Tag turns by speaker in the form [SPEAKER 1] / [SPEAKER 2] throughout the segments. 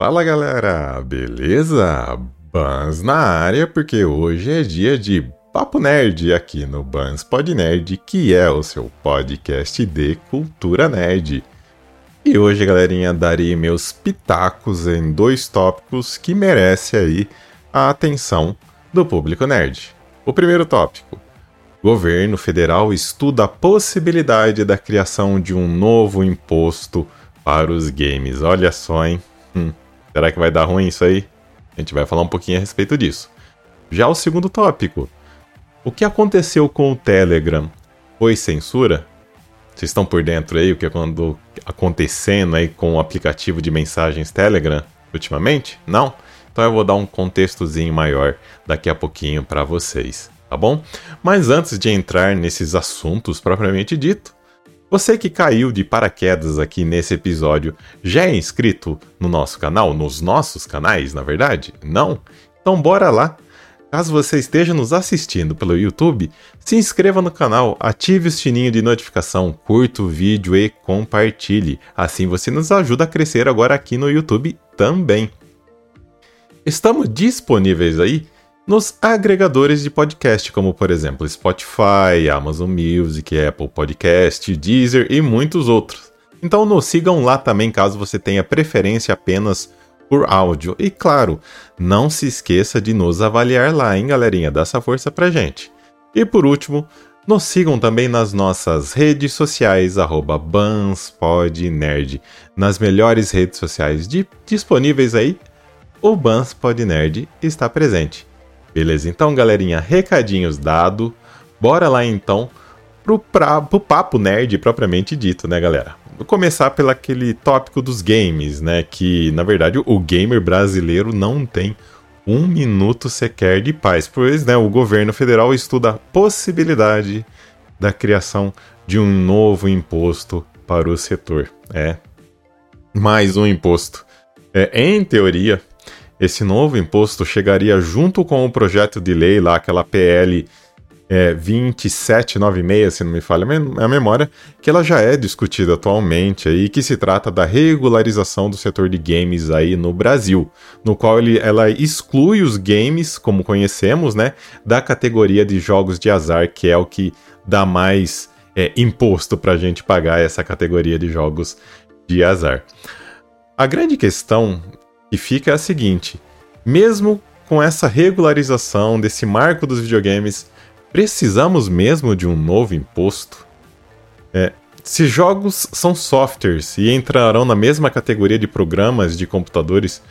[SPEAKER 1] Fala galera, beleza? Bans na área, porque hoje é dia de Papo Nerd aqui no Bans Pod Nerd, que é o seu podcast de cultura nerd. E hoje, galerinha, darei meus pitacos em dois tópicos que merecem aí a atenção do público nerd. O primeiro tópico: Governo federal estuda a possibilidade da criação de um novo imposto para os games. Olha só, hein? Hum. Será que vai dar ruim isso aí? A gente vai falar um pouquinho a respeito disso. Já o segundo tópico. O que aconteceu com o Telegram? Foi censura? Vocês estão por dentro aí o que andou acontecendo aí com o aplicativo de mensagens Telegram ultimamente? Não? Então eu vou dar um contextozinho maior daqui a pouquinho para vocês, tá bom? Mas antes de entrar nesses assuntos propriamente dito, você que caiu de paraquedas aqui nesse episódio já é inscrito no nosso canal, nos nossos canais, na verdade? Não? Então bora lá! Caso você esteja nos assistindo pelo YouTube, se inscreva no canal, ative o sininho de notificação, curta o vídeo e compartilhe. Assim você nos ajuda a crescer agora aqui no YouTube também. Estamos disponíveis aí nos agregadores de podcast, como por exemplo Spotify, Amazon Music, Apple Podcast, Deezer e muitos outros. Então nos sigam lá também caso você tenha preferência apenas por áudio. E claro, não se esqueça de nos avaliar lá, hein, galerinha? Dá essa força pra gente. E por último, nos sigam também nas nossas redes sociais, BansPodNerd. Nas melhores redes sociais de, disponíveis aí, o BansPodNerd está presente. Beleza, então galerinha, recadinhos dado. Bora lá então pro, pra, pro papo nerd propriamente dito, né galera? Vou começar pelo aquele tópico dos games, né? Que na verdade o gamer brasileiro não tem um minuto sequer de paz, pois né, o governo federal estuda a possibilidade da criação de um novo imposto para o setor. É, mais um imposto. É, em teoria, esse novo imposto chegaria junto com o projeto de lei lá, aquela PL é, 2796, se não me falha a memória, que ela já é discutida atualmente aí, que se trata da regularização do setor de games aí no Brasil, no qual ele, ela exclui os games, como conhecemos, né, da categoria de jogos de azar, que é o que dá mais é, imposto para a gente pagar essa categoria de jogos de azar. A grande questão que fica é a seguinte: mesmo com essa regularização desse marco dos videogames, precisamos mesmo de um novo imposto? É, se jogos são softwares e entrarão na mesma categoria de programas de computadores,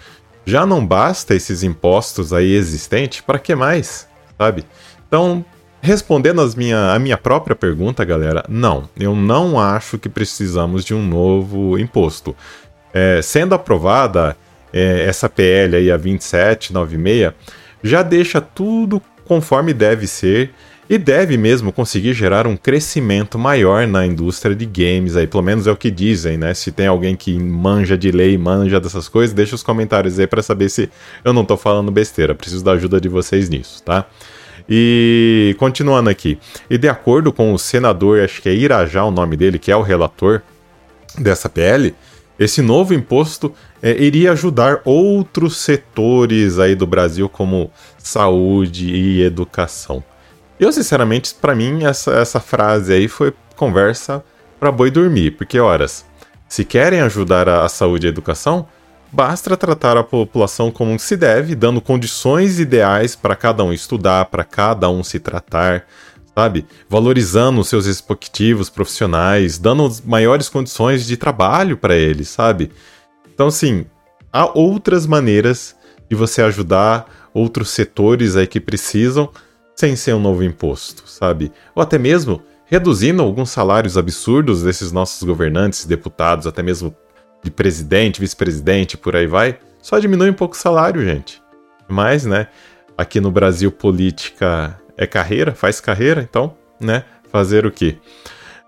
[SPEAKER 1] já não basta esses impostos aí existentes? Para que mais? Sabe? Então, respondendo as minha, a minha própria pergunta, galera, não, eu não acho que precisamos de um novo imposto. É, sendo aprovada é, essa PL aí, a 2796, já deixa tudo conforme deve ser e deve mesmo conseguir gerar um crescimento maior na indústria de games aí, pelo menos é o que dizem, né? Se tem alguém que manja de lei, manja dessas coisas, deixa os comentários aí para saber se eu não tô falando besteira, preciso da ajuda de vocês nisso, tá? E continuando aqui, e de acordo com o senador, acho que é Irajá o nome dele, que é o relator dessa PL, esse novo imposto é, iria ajudar outros setores aí do Brasil, como saúde e educação. Eu, sinceramente, para mim, essa, essa frase aí foi conversa para boi dormir, porque, horas, se querem ajudar a, a saúde e a educação, basta tratar a população como se deve, dando condições ideais para cada um estudar, para cada um se tratar, sabe? Valorizando os seus respectivos profissionais, dando maiores condições de trabalho para eles, sabe? Então, assim, há outras maneiras de você ajudar outros setores aí que precisam sem ser um novo imposto, sabe? Ou até mesmo reduzindo alguns salários absurdos desses nossos governantes, deputados, até mesmo de presidente, vice-presidente, por aí vai. Só diminui um pouco o salário, gente. Mas, né, aqui no Brasil política é carreira, faz carreira, então, né? Fazer o quê?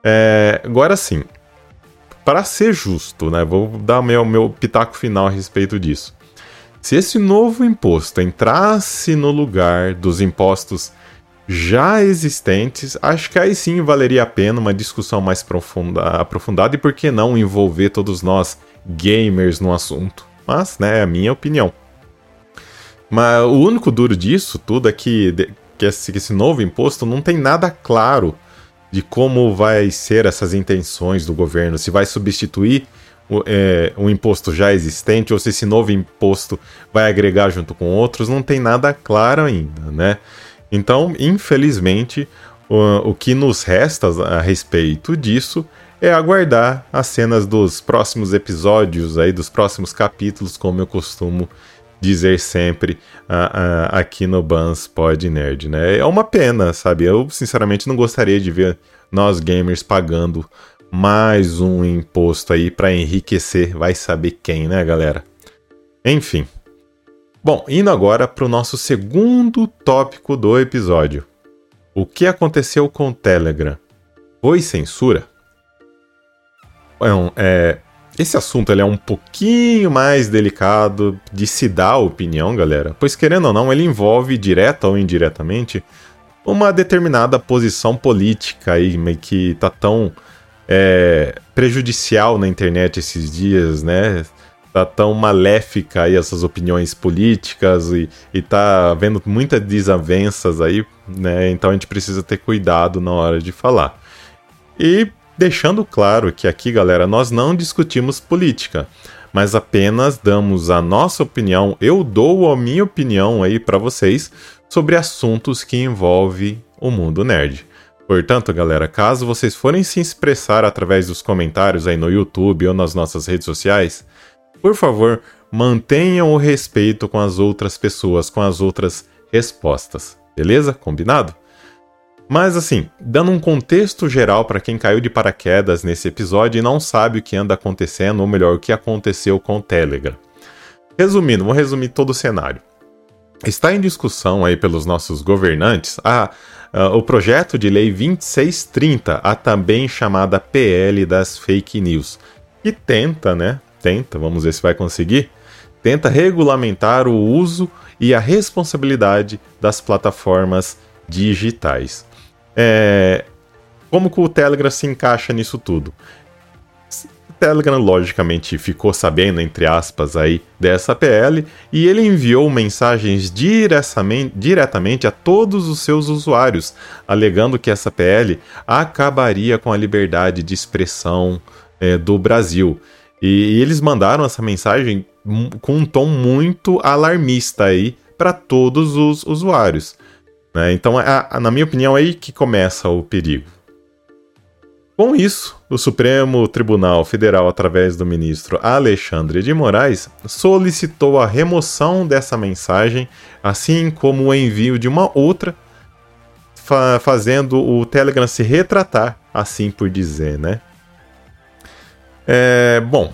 [SPEAKER 1] É, agora sim, para ser justo, né? Vou dar meu, meu pitaco final a respeito disso. Se esse novo imposto entrasse no lugar dos impostos já existentes, acho que aí sim valeria a pena uma discussão mais profunda, aprofundada e por que não envolver todos nós gamers no assunto. mas né, é a minha opinião. Mas o único duro disso tudo é que, que, esse, que esse novo imposto não tem nada claro de como vai ser essas intenções do governo, se vai substituir o, é, um imposto já existente ou se esse novo imposto vai agregar junto com outros, não tem nada claro ainda, né? Então, infelizmente, o, o que nos resta a respeito disso é aguardar as cenas dos próximos episódios aí, dos próximos capítulos, como eu costumo dizer sempre uh, uh, aqui no Bans Pod Nerd, né? É uma pena, sabe? Eu sinceramente não gostaria de ver nós gamers pagando mais um imposto aí para enriquecer, vai saber quem, né, galera? Enfim. Bom, indo agora para o nosso segundo tópico do episódio. O que aconteceu com o Telegram? Foi censura? Bom, é, esse assunto ele é um pouquinho mais delicado de se dar opinião, galera, pois querendo ou não, ele envolve direta ou indiretamente uma determinada posição política aí, que tá tão é, prejudicial na internet esses dias, né? Tá tão maléfica aí essas opiniões políticas e, e tá havendo muitas desavenças aí, né? Então a gente precisa ter cuidado na hora de falar. E Deixando claro que aqui, galera, nós não discutimos política, mas apenas damos a nossa opinião. Eu dou a minha opinião aí para vocês sobre assuntos que envolvem o mundo nerd. Portanto, galera, caso vocês forem se expressar através dos comentários aí no YouTube ou nas nossas redes sociais, por favor, mantenham o respeito com as outras pessoas, com as outras respostas. Beleza? Combinado? Mas assim, dando um contexto geral para quem caiu de paraquedas nesse episódio e não sabe o que anda acontecendo, ou melhor, o que aconteceu com o Telegram. Resumindo, vou resumir todo o cenário. Está em discussão aí pelos nossos governantes a, a, o projeto de lei 2630, a também chamada PL das fake news, que tenta, né? Tenta, vamos ver se vai conseguir, tenta regulamentar o uso e a responsabilidade das plataformas digitais. É, como que o Telegram se encaixa nisso tudo? O Telegram, logicamente, ficou sabendo, entre aspas, aí, dessa PL e ele enviou mensagens diretamente, a todos os seus usuários, alegando que essa PL acabaria com a liberdade de expressão é, do Brasil. E, e eles mandaram essa mensagem com um tom muito alarmista aí para todos os usuários. Né? Então, é, na minha opinião, é aí que começa o perigo. Com isso, o Supremo Tribunal Federal, através do ministro Alexandre de Moraes, solicitou a remoção dessa mensagem, assim como o envio de uma outra, fa fazendo o Telegram se retratar, assim por dizer, né? É, bom,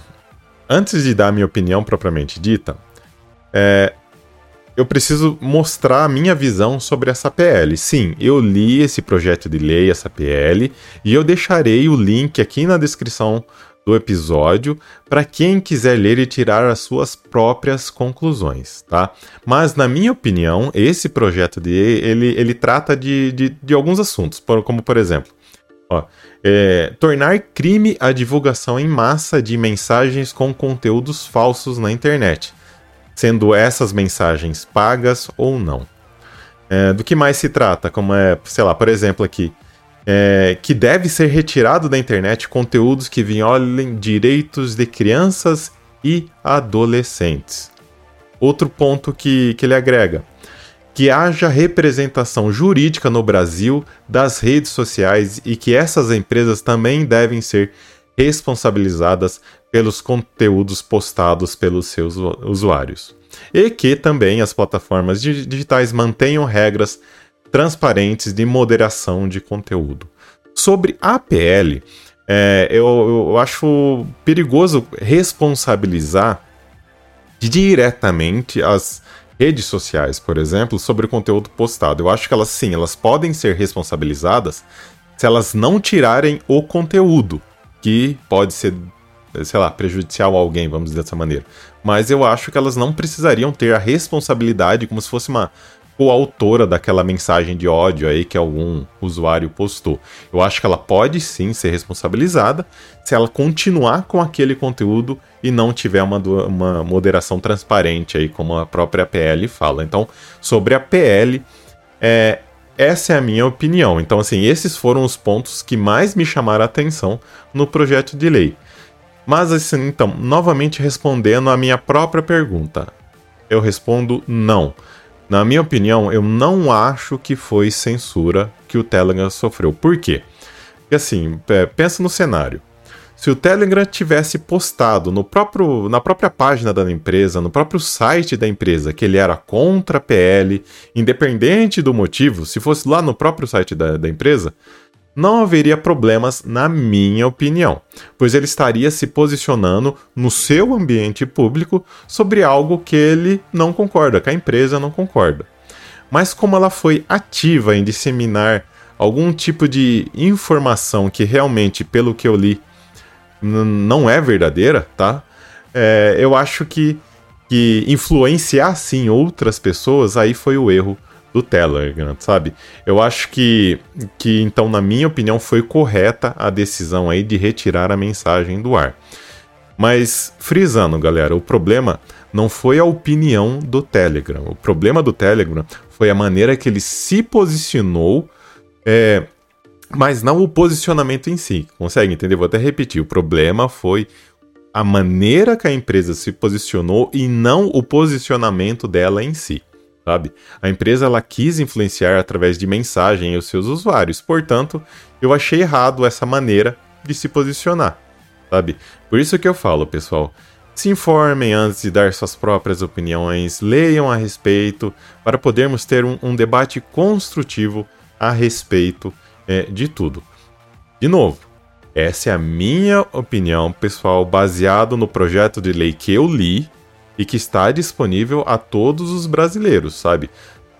[SPEAKER 1] antes de dar minha opinião propriamente dita, é, eu preciso mostrar a minha visão sobre essa PL. Sim, eu li esse projeto de lei, essa PL, e eu deixarei o link aqui na descrição do episódio para quem quiser ler e tirar as suas próprias conclusões, tá? Mas na minha opinião, esse projeto de lei, ele, ele trata de, de, de alguns assuntos, como por exemplo, ó, é, tornar crime a divulgação em massa de mensagens com conteúdos falsos na internet sendo essas mensagens pagas ou não. É, do que mais se trata? Como é, sei lá, por exemplo, aqui. É, que deve ser retirado da internet conteúdos que violem direitos de crianças e adolescentes. Outro ponto que, que ele agrega: que haja representação jurídica no Brasil das redes sociais e que essas empresas também devem ser responsabilizadas pelos conteúdos postados pelos seus usuários. E que também as plataformas digitais mantenham regras transparentes de moderação de conteúdo. Sobre a APL, é, eu, eu acho perigoso responsabilizar diretamente as redes sociais, por exemplo, sobre o conteúdo postado. Eu acho que elas sim, elas podem ser responsabilizadas se elas não tirarem o conteúdo, que pode ser sei lá, prejudicial a alguém, vamos dizer dessa maneira. Mas eu acho que elas não precisariam ter a responsabilidade como se fosse uma, coautora daquela mensagem de ódio aí que algum usuário postou. Eu acho que ela pode sim ser responsabilizada se ela continuar com aquele conteúdo e não tiver uma, uma moderação transparente aí, como a própria PL fala. Então, sobre a PL, é, essa é a minha opinião. Então, assim, esses foram os pontos que mais me chamaram a atenção no projeto de lei. Mas, assim, então, novamente respondendo a minha própria pergunta, eu respondo não. Na minha opinião, eu não acho que foi censura que o Telegram sofreu. Por quê? Porque assim, pensa no cenário. Se o Telegram tivesse postado no próprio, na própria página da empresa, no próprio site da empresa, que ele era contra a PL, independente do motivo, se fosse lá no próprio site da, da empresa, não haveria problemas, na minha opinião, pois ele estaria se posicionando no seu ambiente público sobre algo que ele não concorda, que a empresa não concorda. Mas como ela foi ativa em disseminar algum tipo de informação que realmente, pelo que eu li, não é verdadeira, tá? É, eu acho que, que influenciar sim outras pessoas aí foi o erro do Telegram, sabe? Eu acho que, que então, na minha opinião, foi correta a decisão aí de retirar a mensagem do ar. Mas, frisando, galera, o problema não foi a opinião do Telegram. O problema do Telegram foi a maneira que ele se posicionou, é, mas não o posicionamento em si. Consegue entender? Vou até repetir. O problema foi a maneira que a empresa se posicionou e não o posicionamento dela em si sabe? A empresa ela quis influenciar através de mensagem os seus usuários, portanto, eu achei errado essa maneira de se posicionar, sabe? Por isso que eu falo, pessoal, se informem antes de dar suas próprias opiniões, leiam a respeito, para podermos ter um, um debate construtivo a respeito é, de tudo. De novo, essa é a minha opinião, pessoal, baseado no projeto de lei que eu li e que está disponível a todos os brasileiros, sabe?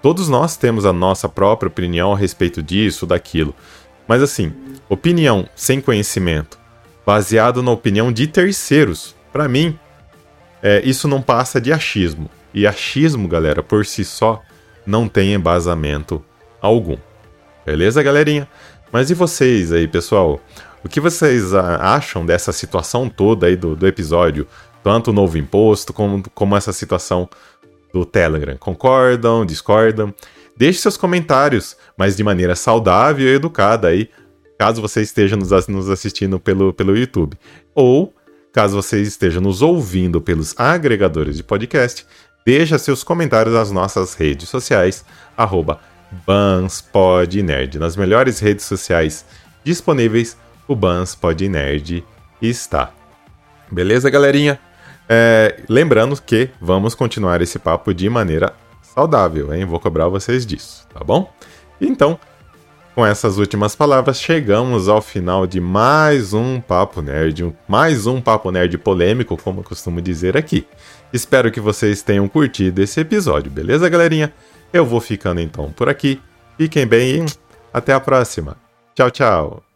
[SPEAKER 1] Todos nós temos a nossa própria opinião a respeito disso, daquilo. Mas assim, opinião sem conhecimento, baseado na opinião de terceiros, para mim, é, isso não passa de achismo. E achismo, galera, por si só, não tem embasamento algum. Beleza, galerinha? Mas e vocês aí, pessoal? O que vocês acham dessa situação toda aí do, do episódio? Tanto o novo imposto como, como essa situação do Telegram. Concordam, discordam? Deixe seus comentários, mas de maneira saudável e educada aí, caso você esteja nos, nos assistindo pelo, pelo YouTube. Ou, caso você esteja nos ouvindo pelos agregadores de podcast, deixa seus comentários nas nossas redes sociais, arroba BansPodNerd. Nas melhores redes sociais disponíveis, o BansPodNerd está. Beleza, galerinha? É, lembrando que vamos continuar esse papo de maneira saudável, hein? Vou cobrar vocês disso, tá bom? Então, com essas últimas palavras, chegamos ao final de mais um Papo Nerd, mais um Papo Nerd polêmico, como eu costumo dizer aqui. Espero que vocês tenham curtido esse episódio, beleza, galerinha? Eu vou ficando então por aqui. Fiquem bem e até a próxima. Tchau, tchau.